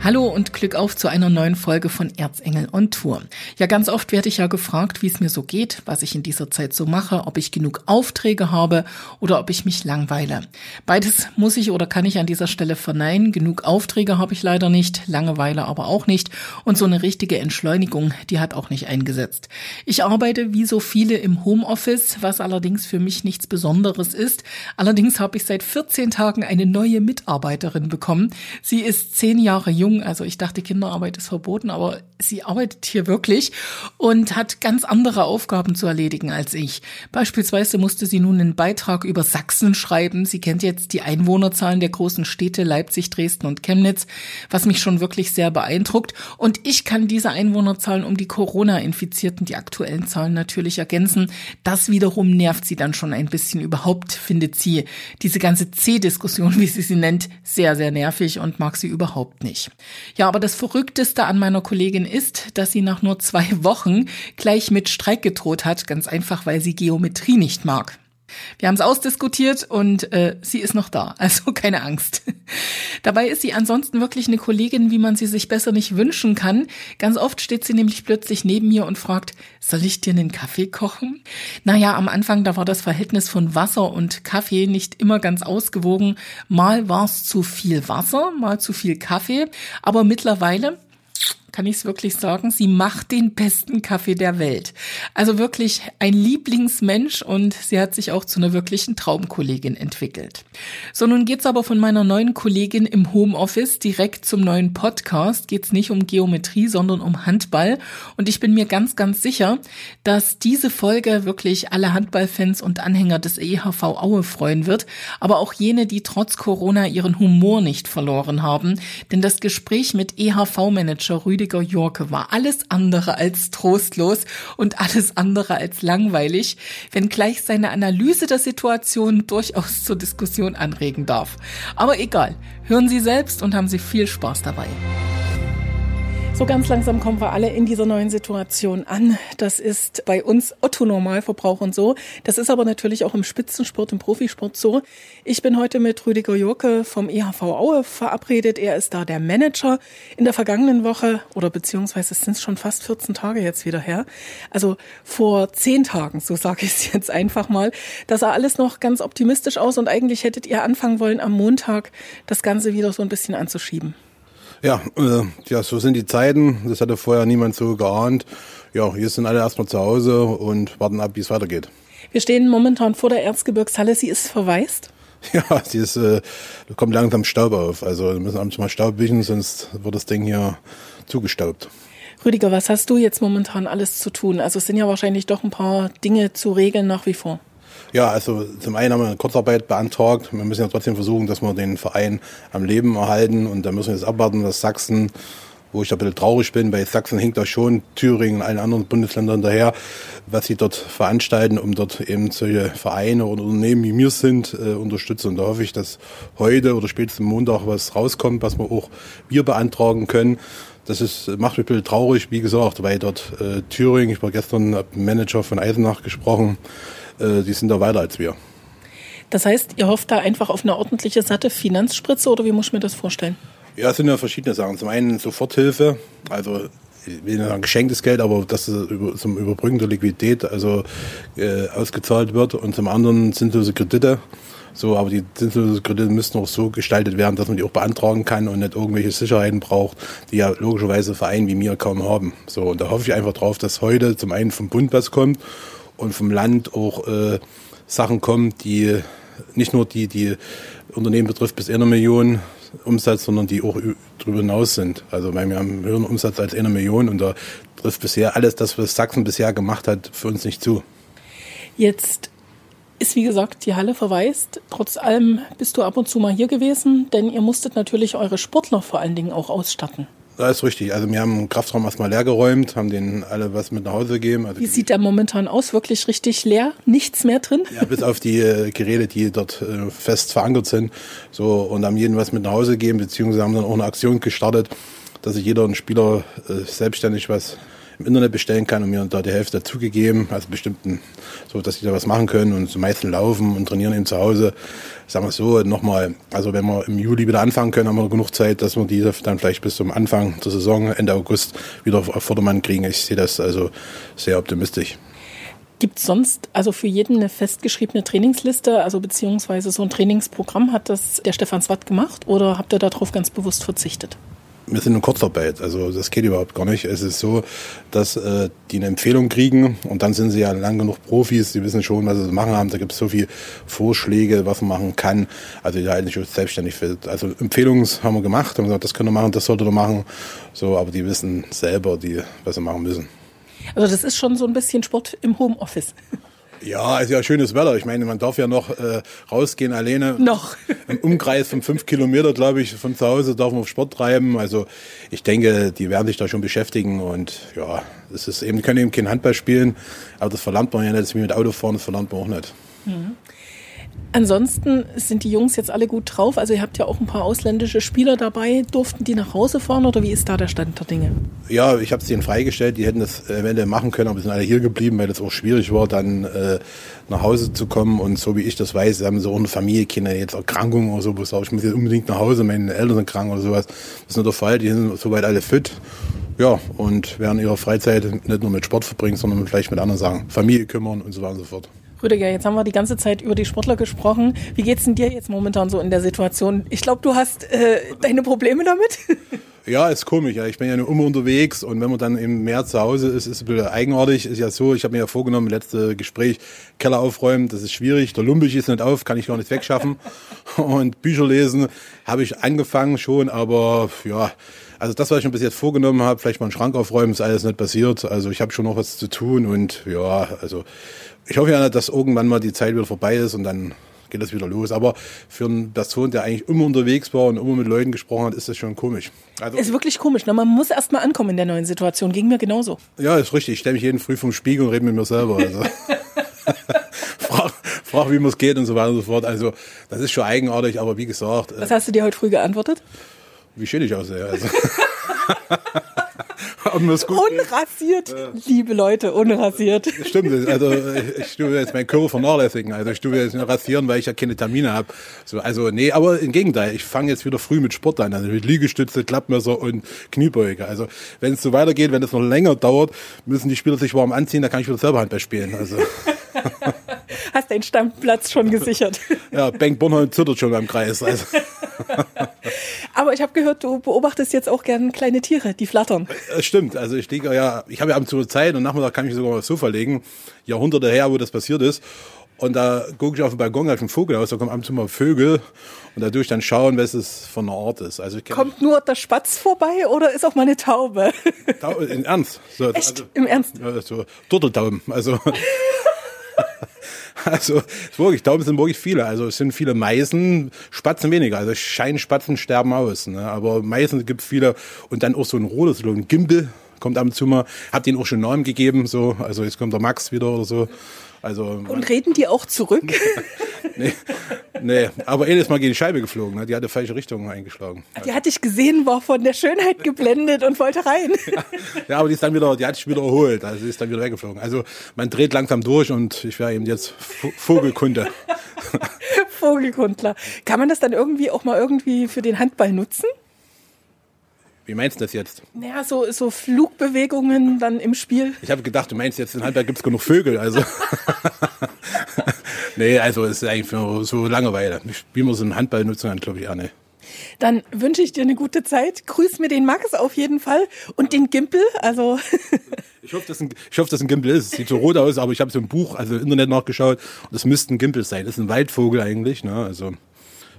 Hallo und Glück auf zu einer neuen Folge von Erzengel on Tour. Ja, ganz oft werde ich ja gefragt, wie es mir so geht, was ich in dieser Zeit so mache, ob ich genug Aufträge habe oder ob ich mich langweile. Beides muss ich oder kann ich an dieser Stelle verneinen. Genug Aufträge habe ich leider nicht, Langeweile aber auch nicht und so eine richtige Entschleunigung, die hat auch nicht eingesetzt. Ich arbeite wie so viele im Homeoffice, was allerdings für mich nichts Besonderes ist. Allerdings habe ich seit 14 Tagen eine neue Mitarbeiterin bekommen. Sie ist zehn Jahre jung jung. Also ich dachte, Kinderarbeit ist verboten, aber sie arbeitet hier wirklich und hat ganz andere Aufgaben zu erledigen als ich. Beispielsweise musste sie nun einen Beitrag über Sachsen schreiben. Sie kennt jetzt die Einwohnerzahlen der großen Städte Leipzig, Dresden und Chemnitz, was mich schon wirklich sehr beeindruckt. Und ich kann diese Einwohnerzahlen um die Corona-Infizierten, die aktuellen Zahlen natürlich ergänzen. Das wiederum nervt sie dann schon ein bisschen. Überhaupt findet sie diese ganze C-Diskussion, wie sie sie nennt, sehr, sehr nervig und mag sie überhaupt nicht. Ja, aber das Verrückteste an meiner Kollegin ist, dass sie nach nur zwei Wochen gleich mit Streik gedroht hat, ganz einfach, weil sie Geometrie nicht mag. Wir haben es ausdiskutiert und äh, sie ist noch da, also keine Angst. Dabei ist sie ansonsten wirklich eine Kollegin, wie man sie sich besser nicht wünschen kann. Ganz oft steht sie nämlich plötzlich neben mir und fragt, soll ich dir einen Kaffee kochen? Naja, am Anfang, da war das Verhältnis von Wasser und Kaffee nicht immer ganz ausgewogen. Mal war es zu viel Wasser, mal zu viel Kaffee, aber mittlerweile kann ich es wirklich sagen, sie macht den besten Kaffee der Welt. Also wirklich ein Lieblingsmensch und sie hat sich auch zu einer wirklichen Traumkollegin entwickelt. So, nun geht's aber von meiner neuen Kollegin im Homeoffice direkt zum neuen Podcast. Geht's nicht um Geometrie, sondern um Handball. Und ich bin mir ganz, ganz sicher, dass diese Folge wirklich alle Handballfans und Anhänger des EHV Aue freuen wird, aber auch jene, die trotz Corona ihren Humor nicht verloren haben. Denn das Gespräch mit EHV-Manager Rüdiger Rüdiger Jorke war alles andere als trostlos und alles andere als langweilig, wenngleich seine Analyse der Situation durchaus zur Diskussion anregen darf. Aber egal, hören Sie selbst und haben Sie viel Spaß dabei. So ganz langsam kommen wir alle in dieser neuen Situation an. Das ist bei uns Otto-Normalverbrauchern so. Das ist aber natürlich auch im Spitzensport, im Profisport so. Ich bin heute mit Rüdiger Jurke vom EHV Aue verabredet. Er ist da der Manager. In der vergangenen Woche oder beziehungsweise es sind schon fast 14 Tage jetzt wieder her. Also vor zehn Tagen, so sage ich es jetzt einfach mal. Da sah alles noch ganz optimistisch aus und eigentlich hättet ihr anfangen wollen, am Montag das Ganze wieder so ein bisschen anzuschieben. Ja, äh, ja, so sind die Zeiten. Das hatte vorher niemand so geahnt. Ja, hier sind alle erstmal zu Hause und warten ab, wie es weitergeht. Wir stehen momentan vor der Erzgebirgshalle. Sie ist verwaist. Ja, sie ist, äh, kommt langsam Staub auf. Also wir müssen abends mal Staub wischen, sonst wird das Ding hier zugestaubt. Rüdiger, was hast du jetzt momentan alles zu tun? Also es sind ja wahrscheinlich doch ein paar Dinge zu regeln nach wie vor. Ja, also zum einen haben wir eine Kurzarbeit beantragt. Wir müssen ja trotzdem versuchen, dass wir den Verein am Leben erhalten. Und da müssen wir jetzt abwarten, dass Sachsen, wo ich da ein bisschen traurig bin, bei Sachsen hinkt da schon Thüringen und allen anderen Bundesländern daher, was sie dort veranstalten, um dort eben solche Vereine oder Unternehmen wie mir sind, äh, unterstützen. Und da hoffe ich, dass heute oder spätestens Montag was rauskommt, was wir auch wir beantragen können. Das ist, macht mich ein bisschen traurig, wie gesagt, weil dort äh, Thüringen, ich war gestern mit dem Manager von Eisenach gesprochen, äh, die sind da weiter als wir. Das heißt, ihr hofft da einfach auf eine ordentliche, satte Finanzspritze oder wie muss ich mir das vorstellen? Ja, es sind ja verschiedene Sachen. Zum einen Soforthilfe, also ich will nicht sagen geschenktes Geld, aber dass es zum Überbrücken der Liquidität also äh, ausgezahlt wird. Und zum anderen zinslose Kredite. So, aber die zinslose Kredite müssen auch so gestaltet werden, dass man die auch beantragen kann und nicht irgendwelche Sicherheiten braucht, die ja logischerweise Vereine wie mir kaum haben. So, und da hoffe ich einfach drauf, dass heute zum einen vom Bund was kommt und vom Land auch äh, Sachen kommen, die nicht nur die, die Unternehmen betrifft bis einer Million Umsatz, sondern die auch darüber hinaus sind. Also weil wir haben einen höheren Umsatz als eine Million und da trifft bisher alles das, was Sachsen bisher gemacht hat, für uns nicht zu. Jetzt ist wie gesagt die Halle verwaist. Trotz allem bist du ab und zu mal hier gewesen, denn ihr musstet natürlich eure Sportler vor allen Dingen auch ausstatten. Das ist richtig. Also wir haben den Kraftraum erstmal leer geräumt, haben denen alle was mit nach Hause gegeben. Also Wie sieht der momentan aus? Wirklich richtig leer? Nichts mehr drin? Ja, bis auf die äh, Geräte, die dort äh, fest verankert sind. So, und haben jedem was mit nach Hause gegeben, beziehungsweise haben dann auch eine Aktion gestartet, dass sich jeder ein Spieler äh, selbstständig was im Internet bestellen kann und mir da die Hälfte dazugegeben, also bestimmten, so dass sie da was machen können und zum meisten laufen und trainieren eben zu Hause. Sagen wir so, nochmal, also wenn wir im Juli wieder anfangen können, haben wir genug Zeit, dass wir diese dann vielleicht bis zum Anfang der Saison, Ende August, wieder auf Vordermann kriegen. Ich sehe das also sehr optimistisch. Gibt es sonst also für jeden eine festgeschriebene Trainingsliste, also beziehungsweise so ein Trainingsprogramm hat das der Stefan Swat gemacht oder habt ihr darauf ganz bewusst verzichtet? Wir sind in Kurzarbeit, also das geht überhaupt gar nicht. Es ist so, dass äh, die eine Empfehlung kriegen und dann sind sie ja lang genug Profis, die wissen schon, was sie zu machen haben. Da gibt es so viele Vorschläge, was man machen kann. Also die halten sich selbstständig für. Also Empfehlungen haben wir gemacht, haben gesagt, das können wir machen, das sollte wir machen. So, aber die wissen selber, die, was sie machen müssen. Also das ist schon so ein bisschen Sport im Homeoffice. Ja, ist ja schönes Wetter. Ich meine, man darf ja noch äh, rausgehen alleine. Noch. Im Umkreis von fünf Kilometer, glaube ich, von zu Hause darf man auf Sport treiben. Also ich denke, die werden sich da schon beschäftigen und ja, das ist eben, die können eben kein Handball spielen, aber das verlangt man ja nicht, das ist wie mit Autofahren, das verlangt man auch nicht. Mhm. Ansonsten sind die Jungs jetzt alle gut drauf. Also ihr habt ja auch ein paar ausländische Spieler dabei. Durften die nach Hause fahren oder wie ist da der Stand der Dinge? Ja, ich habe es denen freigestellt. Die hätten das eventuell machen können, aber sind alle hier geblieben, weil es auch schwierig war, dann äh, nach Hause zu kommen. Und so wie ich das weiß, haben sie auch eine Familie, Kinder, jetzt Erkrankungen oder so, ich muss jetzt unbedingt nach Hause, meine Eltern sind krank oder sowas. Das ist nicht der Fall. Die sind soweit alle fit. Ja, und werden ihre Freizeit nicht nur mit Sport verbringen, sondern vielleicht mit anderen Sachen. Familie kümmern und so weiter und so fort. Rüdiger, jetzt haben wir die ganze Zeit über die Sportler gesprochen. Wie geht's denn dir jetzt momentan so in der Situation? Ich glaube, du hast äh, deine Probleme damit. Ja, ist komisch. Ja. Ich bin ja nur immer unterwegs und wenn man dann im März zu Hause ist, ist es ein bisschen eigenartig. Ist ja so, ich habe mir ja vorgenommen, letzte Gespräch, Keller aufräumen, das ist schwierig. Der Lumpig ist nicht auf, kann ich gar nicht wegschaffen. Und Bücher lesen habe ich angefangen schon, aber ja, also das, was ich mir bis jetzt vorgenommen habe, vielleicht mal einen Schrank aufräumen, ist alles nicht passiert. Also ich habe schon noch was zu tun und ja, also ich hoffe ja, dass irgendwann mal die Zeit wieder vorbei ist und dann geht das wieder los. Aber für einen Person, der eigentlich immer unterwegs war und immer mit Leuten gesprochen hat, ist das schon komisch. Also, ist wirklich komisch. Ne? Man muss erst mal ankommen in der neuen Situation. Ging mir genauso. Ja, ist richtig. Ich stelle mich jeden Früh vom Spiegel und rede mit mir selber. Also. frag, frag, wie mir es geht und so weiter und so fort. Also, das ist schon eigenartig, aber wie gesagt. Was hast du dir heute früh geantwortet? Wie schön ich aussehe. Also. unrasiert, ja. liebe Leute, unrasiert. Stimmt, also ich tue jetzt meinen Körper vernachlässigen. Also ich tue jetzt nur rasieren, weil ich ja keine Termine habe. So, also nee, aber im Gegenteil, ich fange jetzt wieder früh mit Sport an, also mit Liegestütze, Klappmesser und Kniebeuge. Also wenn es so weitergeht, wenn es noch länger dauert, müssen die Spieler sich warm anziehen, da kann ich wieder selber Handball spielen. Also. Hast deinen Stammplatz schon gesichert. ja, Bengt Bornholm zittert schon beim Kreis. Also. Aber ich habe gehört, du beobachtest jetzt auch gern kleine Tiere, die flattern. Das stimmt. Also ich liege ja, ich habe ja abends so Zeit und Nachmittag kann ich sogar mal so verlegen. Jahrhunderte her, wo das passiert ist. Und da gucke ich auf den Balkon, auf den Vogel aus, da kommen ab und zu mal Vögel und da ich dann schauen, was es von einer Art ist. Also Kommt nur der Spatz vorbei oder ist auch mal eine Taube? Taube in Ernst? So, Echt? Also, Im Ernst? So Turteltauben. Also Also wirklich, Tauben sind wirklich viele. Also es sind viele Meisen, Spatzen weniger. Also Scheinspatzen sterben aus. Ne? Aber Meisen gibt viele und dann auch so ein rotes, so ein Gimbel kommt ab und zu mal. Hab den auch schon Namen gegeben. So, also jetzt kommt der Max wieder oder so. Also, und reden die auch zurück? nee, nee, aber jedes Mal gegen die Scheibe geflogen. Ne? Die hatte falsche Richtung eingeschlagen. Die hatte ich gesehen, war von der Schönheit geblendet und wollte rein. ja, ja, aber die ist dann wieder, die hat sich wieder erholt. Also sie ist dann wieder weggeflogen. Also man dreht langsam durch und ich wäre eben jetzt Vogelkunde. Vogelkundler. Kann man das dann irgendwie auch mal irgendwie für den Handball nutzen? Wie meinst du das jetzt? Naja, so, so Flugbewegungen dann im Spiel. Ich habe gedacht, du meinst jetzt, in Handball gibt es genug Vögel. Also. nee, also es ist eigentlich nur so Langeweile. Wie man so einen Handball nutzen kann, glaube ich, auch nicht. Dann wünsche ich dir eine gute Zeit. Grüß mir den Max auf jeden Fall und den Gimpel. Also ich hoffe, dass ein, ich hoffe, dass ein Gimpel ist. Es sieht so rot aus, aber ich habe so ein Buch, also im Internet nachgeschaut und das müsste ein Gimpel sein. Das ist ein Waldvogel eigentlich. Ne? Also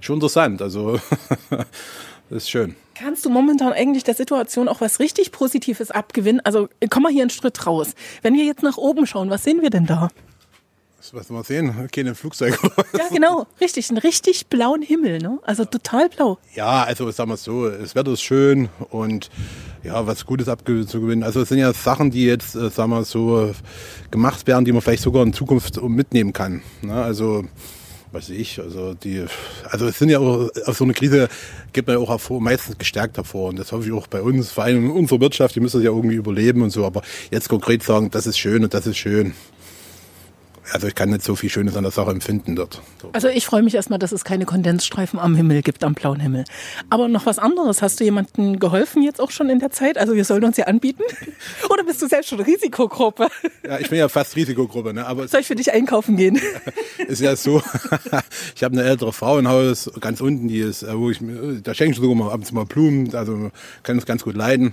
schon interessant. Also das ist schön. Kannst du momentan eigentlich der Situation auch was richtig Positives abgewinnen? Also komm mal hier einen Schritt raus. Wenn wir jetzt nach oben schauen, was sehen wir denn da? Was wir sehen, keine Flugzeuge. Ja, genau, richtig, einen richtig blauen Himmel, ne? Also total blau. Ja, also sagen wir es so, das Wetter ist schön und ja, was Gutes abzugewinnen. Also es sind ja Sachen, die jetzt, äh, sagen wir so, gemacht werden, die man vielleicht sogar in Zukunft mitnehmen kann. Ne? Also weiß ich, also die, also es sind ja auch, auf so eine Krise geht man ja auch hervor, meistens gestärkt hervor. Und das hoffe ich auch bei uns, vor allem in unserer Wirtschaft, die müssen das ja irgendwie überleben und so, aber jetzt konkret sagen, das ist schön und das ist schön, also ich kann nicht so viel Schönes an der Sache empfinden dort. So. Also ich freue mich erstmal, dass es keine Kondensstreifen am Himmel gibt, am blauen Himmel. Aber noch was anderes. Hast du jemandem geholfen jetzt auch schon in der Zeit? Also wir sollen uns ja anbieten? Oder bist du selbst schon Risikogruppe? Ja, ich bin ja fast Risikogruppe. Ne? Aber Soll ich für dich einkaufen gehen? ist ja so, ich habe eine ältere Frau im Haus, ganz unten, die ist, äh, wo ich, da schenke ich sogar mal abends mal Blumen, also kann es ganz gut leiden.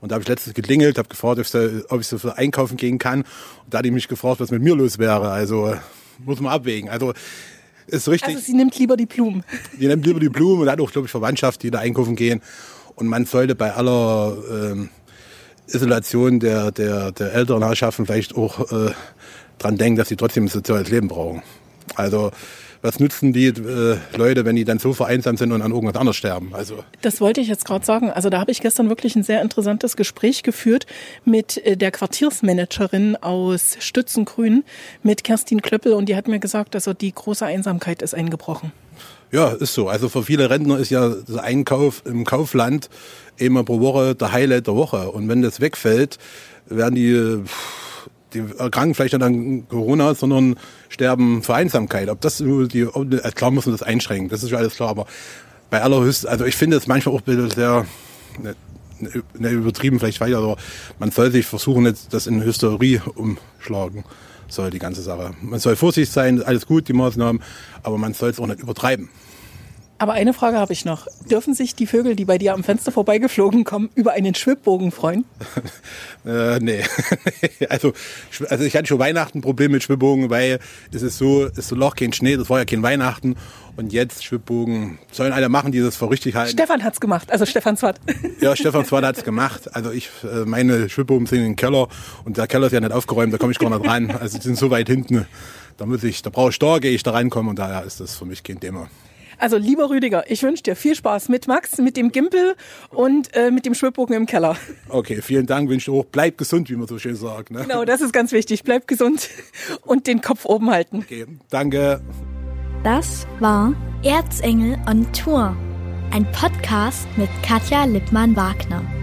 Und da habe ich letztens geklingelt, habe gefragt, ob ich, so, ob ich so für einkaufen gehen kann. Und da hat die mich gefragt, was mit mir los wäre. Also muss man abwägen. Also ist richtig. Also sie nimmt lieber die Blumen. Die nimmt lieber die Blumen und hat auch, glaube ich, Verwandtschaft, die da einkaufen gehen. Und man sollte bei aller ähm, Isolation der, der, der älteren Herrschaften vielleicht auch äh, dran denken, dass sie trotzdem ein soziales Leben brauchen. Also was nützen die äh, Leute, wenn die dann so vereinsamt sind und an irgendwas anderes sterben? Also das wollte ich jetzt gerade sagen. Also da habe ich gestern wirklich ein sehr interessantes Gespräch geführt mit äh, der Quartiersmanagerin aus Stützengrün, mit Kerstin Klöppel, und die hat mir gesagt, also die große Einsamkeit ist eingebrochen. Ja, ist so. Also für viele Rentner ist ja der Einkauf im Kaufland immer pro Woche der Highlight der Woche. Und wenn das wegfällt, werden die die erkranken vielleicht nicht an Corona, sondern sterben für Einsamkeit. Ob das die, äh, klar muss man das einschränken, das ist ja alles klar, aber bei allerhöchst, also ich finde es manchmal auch sehr, ne, ne, übertrieben vielleicht weiter, aber man soll sich versuchen, jetzt das in Hysterie umschlagen soll, die ganze Sache. Man soll vorsichtig sein, alles gut, die Maßnahmen, aber man soll es auch nicht übertreiben. Aber eine Frage habe ich noch. Dürfen sich die Vögel, die bei dir am Fenster vorbeigeflogen kommen, über einen Schwibbogen freuen? äh, nee. also, also ich hatte schon Weihnachten ein Problem mit Schwibbogen, weil es ist so, es ist so Loch, kein Schnee, das war ja kein Weihnachten. Und jetzt Schwibbogen sollen alle machen, die das für richtig halten. Stefan hat's gemacht, also Stefan Zwart. ja, Stefan Zwart hat's gemacht. Also ich, äh, meine Schwibbogen sind im Keller und der Keller ist ja nicht aufgeräumt, da komme ich gar nicht ran. Also die sind so weit hinten. Da muss ich, da brauche ich Star, gehe ich da reinkommen und daher ist das für mich kein Thema. Also lieber Rüdiger, ich wünsche dir viel Spaß mit Max, mit dem Gimpel und äh, mit dem Schwibbogen im Keller. Okay, vielen Dank. Wünsche auch, bleib gesund, wie man so schön sagt. Ne? Genau, das ist ganz wichtig. Bleib gesund und den Kopf oben halten. Okay, danke. Das war Erzengel on Tour, ein Podcast mit Katja Lippmann-Wagner.